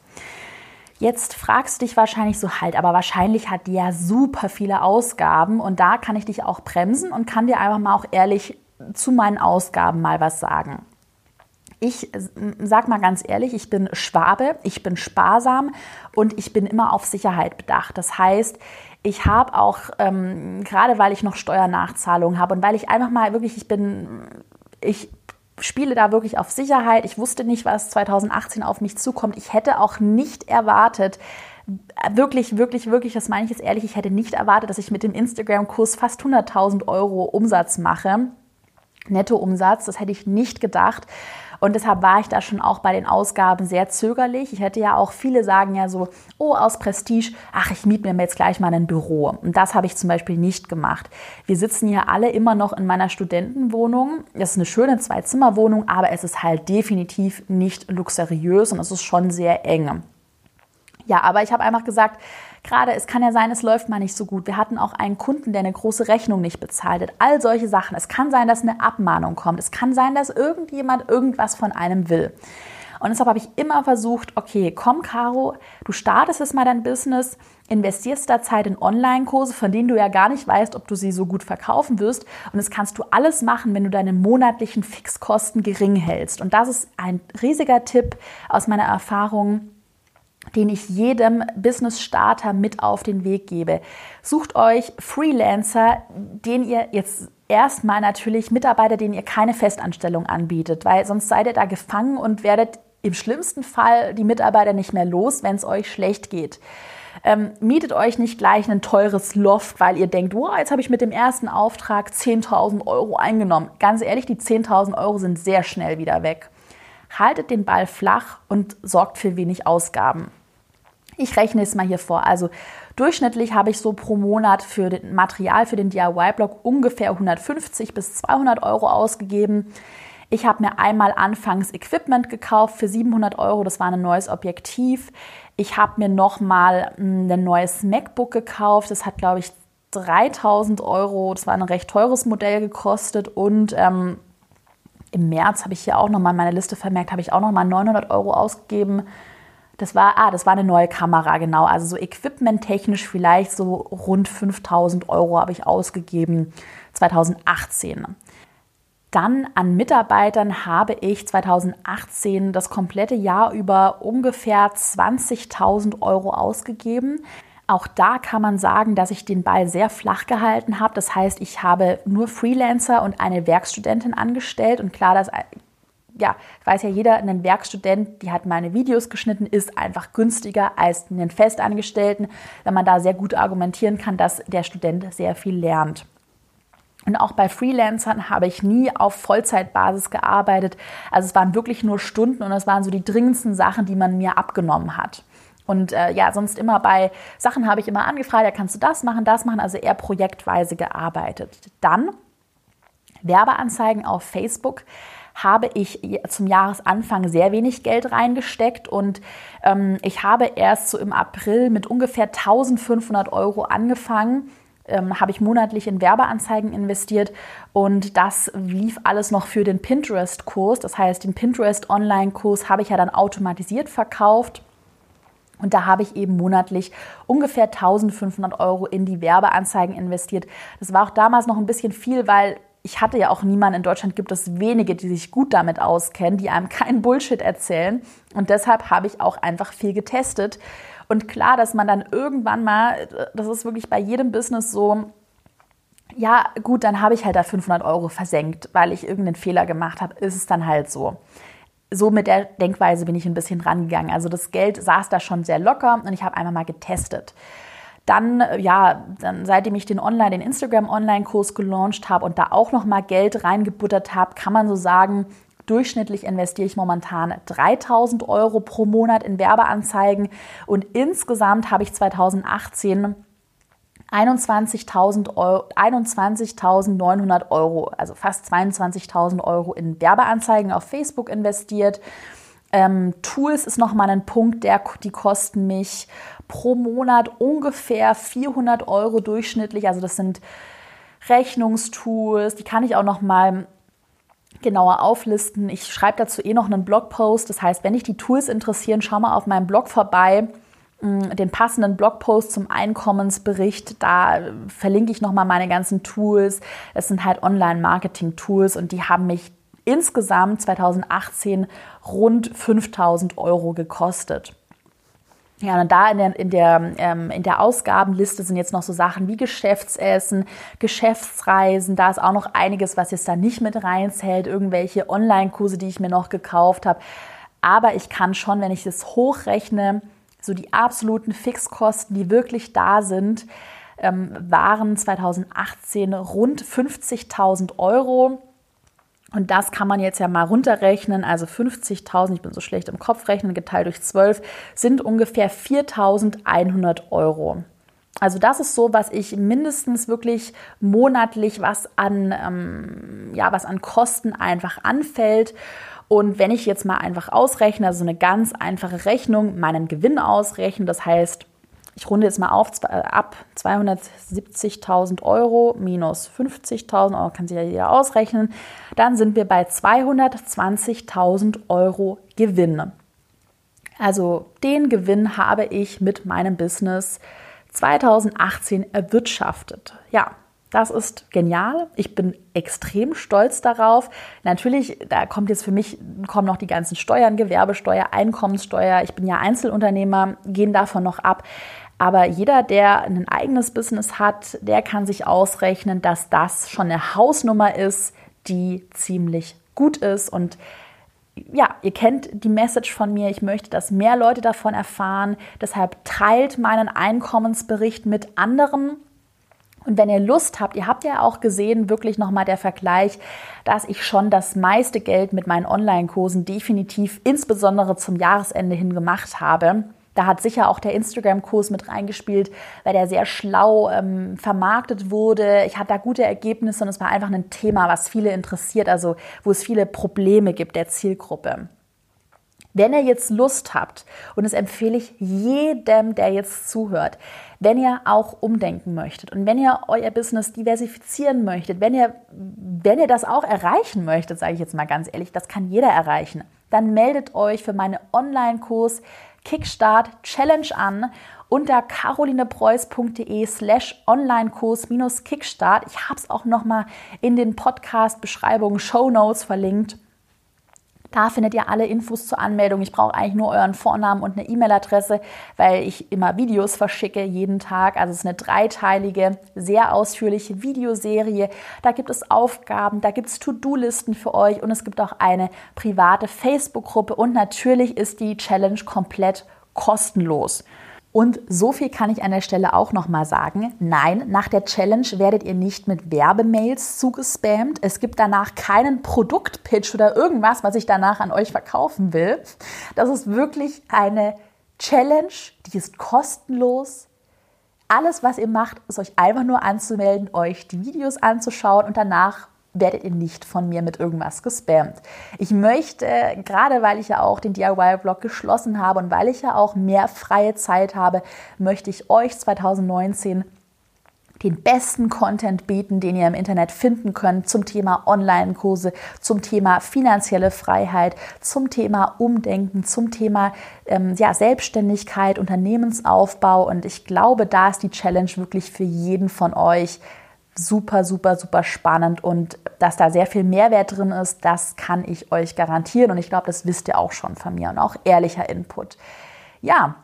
Jetzt fragst du dich wahrscheinlich so halt, aber wahrscheinlich hat die ja super viele Ausgaben und da kann ich dich auch bremsen und kann dir einfach mal auch ehrlich zu meinen Ausgaben mal was sagen. Ich sag mal ganz ehrlich, ich bin Schwabe, ich bin sparsam und ich bin immer auf Sicherheit bedacht. Das heißt, ich habe auch, ähm, gerade weil ich noch Steuernachzahlungen habe und weil ich einfach mal wirklich, ich bin, ich spiele da wirklich auf Sicherheit. Ich wusste nicht, was 2018 auf mich zukommt. Ich hätte auch nicht erwartet, wirklich, wirklich, wirklich, das meine ich jetzt ehrlich, ich hätte nicht erwartet, dass ich mit dem Instagram-Kurs fast 100.000 Euro Umsatz mache. Nettoumsatz, das hätte ich nicht gedacht. Und deshalb war ich da schon auch bei den Ausgaben sehr zögerlich. Ich hätte ja auch viele sagen ja so, oh, aus Prestige, ach, ich miete mir jetzt gleich mal ein Büro. Und das habe ich zum Beispiel nicht gemacht. Wir sitzen hier alle immer noch in meiner Studentenwohnung. Das ist eine schöne Zwei-Zimmer-Wohnung, aber es ist halt definitiv nicht luxuriös und es ist schon sehr eng. Ja, aber ich habe einfach gesagt, Gerade es kann ja sein, es läuft mal nicht so gut. Wir hatten auch einen Kunden, der eine große Rechnung nicht bezahlt hat. All solche Sachen. Es kann sein, dass eine Abmahnung kommt. Es kann sein, dass irgendjemand irgendwas von einem will. Und deshalb habe ich immer versucht, okay, komm, Caro, du startest jetzt mal dein Business, investierst da Zeit in Online-Kurse, von denen du ja gar nicht weißt, ob du sie so gut verkaufen wirst. Und das kannst du alles machen, wenn du deine monatlichen Fixkosten gering hältst. Und das ist ein riesiger Tipp aus meiner Erfahrung den ich jedem Business-Starter mit auf den Weg gebe. Sucht euch Freelancer, den ihr jetzt erstmal natürlich Mitarbeiter, denen ihr keine Festanstellung anbietet, weil sonst seid ihr da gefangen und werdet im schlimmsten Fall die Mitarbeiter nicht mehr los, wenn es euch schlecht geht. Ähm, mietet euch nicht gleich ein teures Loft, weil ihr denkt, wow, jetzt habe ich mit dem ersten Auftrag 10.000 Euro eingenommen. Ganz ehrlich, die 10.000 Euro sind sehr schnell wieder weg. Haltet den Ball flach und sorgt für wenig Ausgaben. Ich rechne es mal hier vor. Also durchschnittlich habe ich so pro Monat für das Material für den DIY-Blog ungefähr 150 bis 200 Euro ausgegeben. Ich habe mir einmal anfangs Equipment gekauft für 700 Euro. Das war ein neues Objektiv. Ich habe mir nochmal hm, ein neues MacBook gekauft. Das hat, glaube ich, 3000 Euro. Das war ein recht teures Modell gekostet. Und ähm, im März habe ich hier auch nochmal meine Liste vermerkt, habe ich auch nochmal 900 Euro ausgegeben das war, ah, das war eine neue Kamera, genau. Also so equipmenttechnisch vielleicht so rund 5000 Euro habe ich ausgegeben 2018. Dann an Mitarbeitern habe ich 2018 das komplette Jahr über ungefähr 20.000 Euro ausgegeben. Auch da kann man sagen, dass ich den Ball sehr flach gehalten habe. Das heißt, ich habe nur Freelancer und eine Werkstudentin angestellt. Und klar, das ja, weiß ja jeder, ein Werkstudent, die hat meine Videos geschnitten, ist einfach günstiger als einen Festangestellten, wenn man da sehr gut argumentieren kann, dass der Student sehr viel lernt. Und auch bei Freelancern habe ich nie auf Vollzeitbasis gearbeitet. Also es waren wirklich nur Stunden und es waren so die dringendsten Sachen, die man mir abgenommen hat. Und äh, ja, sonst immer bei Sachen habe ich immer angefragt, ja, kannst du das machen, das machen, also eher projektweise gearbeitet. Dann Werbeanzeigen auf Facebook habe ich zum Jahresanfang sehr wenig Geld reingesteckt und ähm, ich habe erst so im April mit ungefähr 1500 Euro angefangen. Ähm, habe ich monatlich in Werbeanzeigen investiert und das lief alles noch für den Pinterest-Kurs. Das heißt, den Pinterest-Online-Kurs habe ich ja dann automatisiert verkauft. Und da habe ich eben monatlich ungefähr 1500 Euro in die Werbeanzeigen investiert. Das war auch damals noch ein bisschen viel, weil ich hatte ja auch niemanden in Deutschland, gibt es wenige, die sich gut damit auskennen, die einem keinen Bullshit erzählen. Und deshalb habe ich auch einfach viel getestet. Und klar, dass man dann irgendwann mal, das ist wirklich bei jedem Business so, ja gut, dann habe ich halt da 500 Euro versenkt, weil ich irgendeinen Fehler gemacht habe, ist es dann halt so. So mit der Denkweise bin ich ein bisschen rangegangen. Also das Geld saß da schon sehr locker und ich habe einmal mal getestet. Dann, äh, ja, dann, seitdem ich den Online, den Instagram-Online-Kurs gelauncht habe und da auch nochmal Geld reingebuttert habe, kann man so sagen, Durchschnittlich investiere ich momentan 3000 Euro pro Monat in Werbeanzeigen und insgesamt habe ich 2018 21.900 Euro, 21 Euro, also fast 22.000 Euro in Werbeanzeigen auf Facebook investiert. Ähm, Tools ist nochmal ein Punkt, der, die kosten mich pro Monat ungefähr 400 Euro durchschnittlich. Also das sind Rechnungstools, die kann ich auch noch mal genauer auflisten. Ich schreibe dazu eh noch einen Blogpost. Das heißt, wenn dich die Tools interessieren, schau mal auf meinem Blog vorbei. Mm, den passenden Blogpost zum Einkommensbericht, da verlinke ich nochmal meine ganzen Tools. Es sind halt Online-Marketing-Tools und die haben mich insgesamt 2018 rund 5000 Euro gekostet. Ja, und da in der, in, der, ähm, in der Ausgabenliste sind jetzt noch so Sachen wie Geschäftsessen, Geschäftsreisen. Da ist auch noch einiges, was jetzt da nicht mit reinzählt. Irgendwelche Online-Kurse, die ich mir noch gekauft habe. Aber ich kann schon, wenn ich das hochrechne, so die absoluten Fixkosten, die wirklich da sind, ähm, waren 2018 rund 50.000 Euro. Und das kann man jetzt ja mal runterrechnen. Also 50.000, ich bin so schlecht im Kopf rechnen, geteilt durch 12 sind ungefähr 4.100 Euro. Also das ist so, was ich mindestens wirklich monatlich was an, ähm, ja, was an Kosten einfach anfällt. Und wenn ich jetzt mal einfach ausrechne, also eine ganz einfache Rechnung, meinen Gewinn ausrechne, das heißt, ich runde jetzt mal auf, äh, ab 270.000 Euro minus 50.000 Euro, kann sich ja jeder ausrechnen, dann sind wir bei 220.000 Euro Gewinn. Also den Gewinn habe ich mit meinem Business 2018 erwirtschaftet. Ja, das ist genial. Ich bin extrem stolz darauf. Natürlich, da kommt jetzt für mich kommen noch die ganzen Steuern, Gewerbesteuer, Einkommenssteuer. Ich bin ja Einzelunternehmer, gehen davon noch ab. Aber jeder, der ein eigenes Business hat, der kann sich ausrechnen, dass das schon eine Hausnummer ist, die ziemlich gut ist. Und ja, ihr kennt die Message von mir. Ich möchte, dass mehr Leute davon erfahren. Deshalb teilt meinen Einkommensbericht mit anderen. Und wenn ihr Lust habt, ihr habt ja auch gesehen, wirklich nochmal der Vergleich, dass ich schon das meiste Geld mit meinen Online-Kursen definitiv insbesondere zum Jahresende hin gemacht habe. Da hat sicher auch der Instagram-Kurs mit reingespielt, weil der sehr schlau ähm, vermarktet wurde. Ich hatte da gute Ergebnisse und es war einfach ein Thema, was viele interessiert, also wo es viele Probleme gibt der Zielgruppe. Wenn ihr jetzt Lust habt, und das empfehle ich jedem, der jetzt zuhört, wenn ihr auch umdenken möchtet und wenn ihr euer Business diversifizieren möchtet, wenn ihr, wenn ihr das auch erreichen möchtet, sage ich jetzt mal ganz ehrlich, das kann jeder erreichen, dann meldet euch für meinen Online-Kurs Kickstart Challenge an unter carolinepreuß.de slash Online-Kurs minus Kickstart. Ich habe es auch nochmal in den Podcast-Beschreibungen, Show Notes verlinkt. Da findet ihr alle Infos zur Anmeldung. Ich brauche eigentlich nur euren Vornamen und eine E-Mail-Adresse, weil ich immer Videos verschicke jeden Tag. Also es ist eine dreiteilige, sehr ausführliche Videoserie. Da gibt es Aufgaben, da gibt es To-Do-Listen für euch und es gibt auch eine private Facebook-Gruppe und natürlich ist die Challenge komplett kostenlos. Und so viel kann ich an der Stelle auch nochmal sagen. Nein, nach der Challenge werdet ihr nicht mit Werbemails zugespammt. Es gibt danach keinen Produktpitch oder irgendwas, was ich danach an euch verkaufen will. Das ist wirklich eine Challenge, die ist kostenlos. Alles, was ihr macht, ist euch einfach nur anzumelden, euch die Videos anzuschauen und danach werdet ihr nicht von mir mit irgendwas gespammt. Ich möchte, gerade weil ich ja auch den DIY-Blog geschlossen habe und weil ich ja auch mehr freie Zeit habe, möchte ich euch 2019 den besten Content bieten, den ihr im Internet finden könnt zum Thema Online-Kurse, zum Thema finanzielle Freiheit, zum Thema Umdenken, zum Thema ähm, ja, Selbstständigkeit, Unternehmensaufbau. Und ich glaube, da ist die Challenge wirklich für jeden von euch super, super, super spannend und dass da sehr viel Mehrwert drin ist, das kann ich euch garantieren und ich glaube, das wisst ihr auch schon von mir und auch ehrlicher Input. Ja,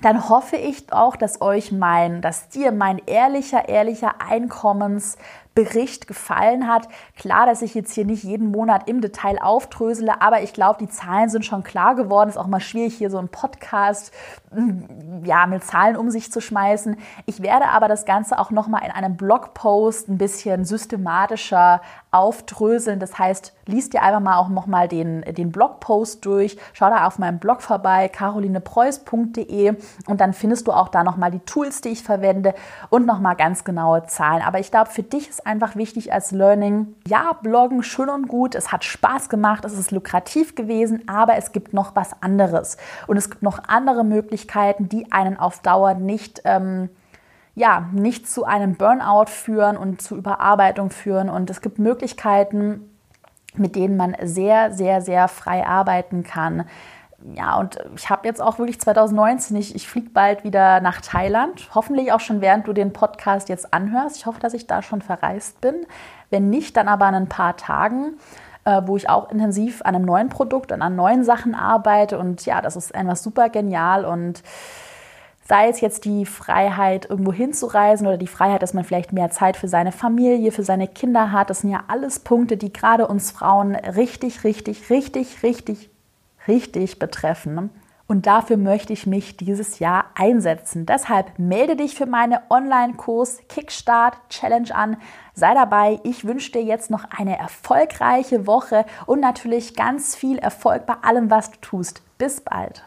dann hoffe ich auch, dass euch mein, dass dir mein ehrlicher, ehrlicher Einkommens Bericht gefallen hat. Klar, dass ich jetzt hier nicht jeden Monat im Detail aufdrösele, aber ich glaube, die Zahlen sind schon klar geworden. Ist auch mal schwierig, hier so einen Podcast mm, ja, mit Zahlen um sich zu schmeißen. Ich werde aber das Ganze auch nochmal in einem Blogpost ein bisschen systematischer aufdröseln. Das heißt, liest dir einfach mal auch nochmal den, den Blogpost durch. Schau da auf meinem Blog vorbei, carolinepreuß.de und dann findest du auch da nochmal die Tools, die ich verwende und nochmal ganz genaue Zahlen. Aber ich glaube, für dich ist einfach wichtig als Learning. Ja, Bloggen schön und gut, es hat Spaß gemacht, es ist lukrativ gewesen, aber es gibt noch was anderes. Und es gibt noch andere Möglichkeiten, die einen auf Dauer nicht, ähm, ja, nicht zu einem Burnout führen und zu Überarbeitung führen. Und es gibt Möglichkeiten, mit denen man sehr, sehr, sehr frei arbeiten kann ja, und ich habe jetzt auch wirklich 2019, ich, ich fliege bald wieder nach Thailand. Hoffentlich auch schon während du den Podcast jetzt anhörst. Ich hoffe, dass ich da schon verreist bin. Wenn nicht, dann aber in ein paar Tagen, äh, wo ich auch intensiv an einem neuen Produkt und an neuen Sachen arbeite. Und ja, das ist einfach super genial und sei es jetzt die Freiheit, irgendwo hinzureisen oder die Freiheit, dass man vielleicht mehr Zeit für seine Familie, für seine Kinder hat. Das sind ja alles Punkte, die gerade uns Frauen richtig, richtig, richtig, richtig richtig betreffen. Und dafür möchte ich mich dieses Jahr einsetzen. Deshalb melde dich für meine Online-Kurs Kickstart Challenge an. Sei dabei. Ich wünsche dir jetzt noch eine erfolgreiche Woche und natürlich ganz viel Erfolg bei allem, was du tust. Bis bald.